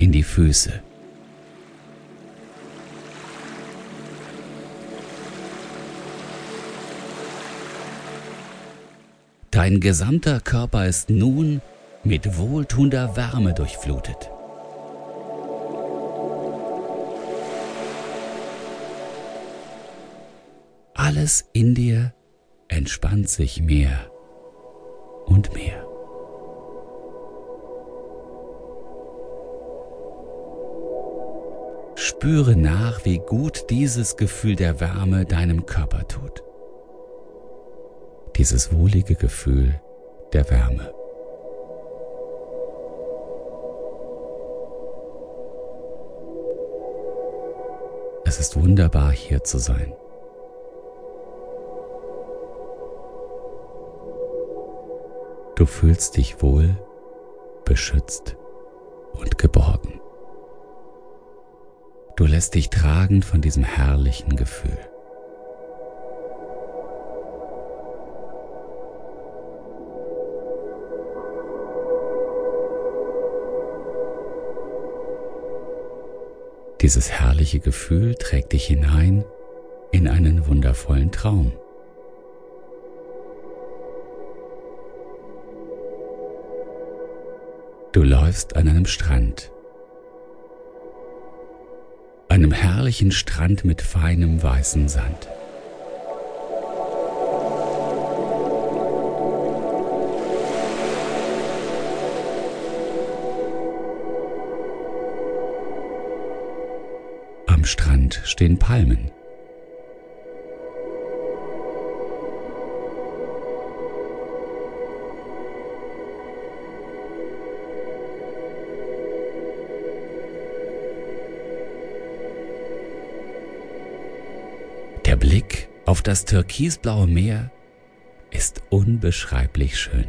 in die Füße. Dein gesamter Körper ist nun mit wohltuender Wärme durchflutet. Alles in dir entspannt sich mehr und mehr. Spüre nach, wie gut dieses Gefühl der Wärme deinem Körper tut. Dieses wohlige Gefühl der Wärme. Es ist wunderbar hier zu sein. Du fühlst dich wohl, beschützt und geborgen. Du lässt dich tragen von diesem herrlichen Gefühl. Dieses herrliche Gefühl trägt dich hinein in einen wundervollen Traum. Du läufst an einem Strand. Einem herrlichen Strand mit feinem weißem Sand. Am Strand stehen Palmen. Blick auf das türkisblaue Meer ist unbeschreiblich schön.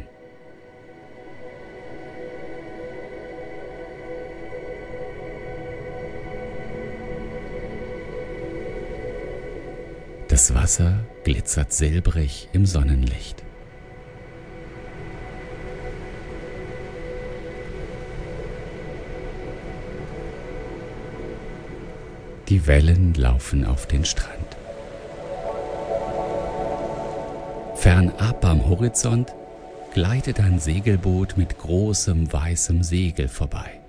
Das Wasser glitzert silbrig im Sonnenlicht. Die Wellen laufen auf den Strand. Fernab am Horizont gleitet ein Segelboot mit großem weißem Segel vorbei.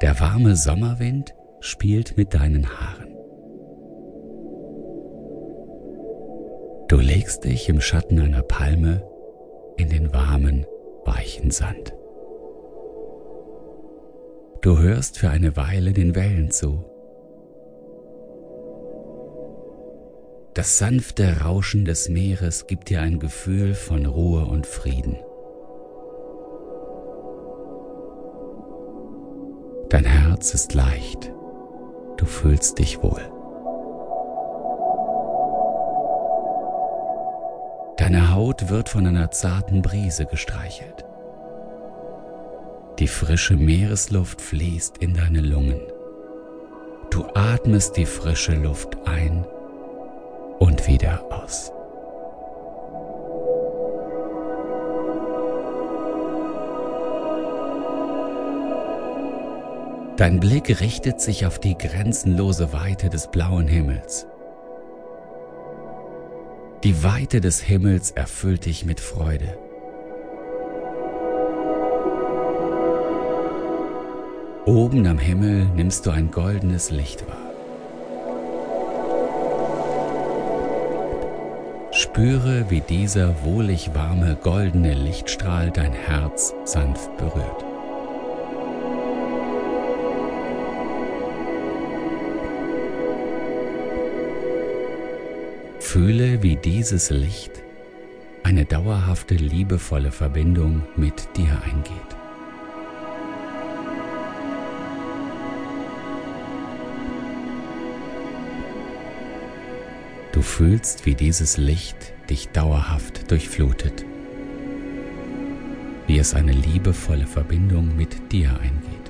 Der warme Sommerwind spielt mit deinen Haaren. Du legst dich im Schatten einer Palme in den warmen, weichen Sand. Du hörst für eine Weile den Wellen zu Das sanfte Rauschen des Meeres gibt dir ein Gefühl von Ruhe und Frieden. Dein Herz ist leicht, du fühlst dich wohl. Deine Haut wird von einer zarten Brise gestreichelt. Die frische Meeresluft fließt in deine Lungen. Du atmest die frische Luft ein wieder aus. Dein Blick richtet sich auf die grenzenlose Weite des blauen Himmels. Die Weite des Himmels erfüllt dich mit Freude. Oben am Himmel nimmst du ein goldenes Licht wahr. Spüre, wie dieser wohlig warme goldene Lichtstrahl dein Herz sanft berührt. Fühle, wie dieses Licht eine dauerhafte liebevolle Verbindung mit dir eingeht. Du fühlst, wie dieses Licht dich dauerhaft durchflutet, wie es eine liebevolle Verbindung mit dir eingeht.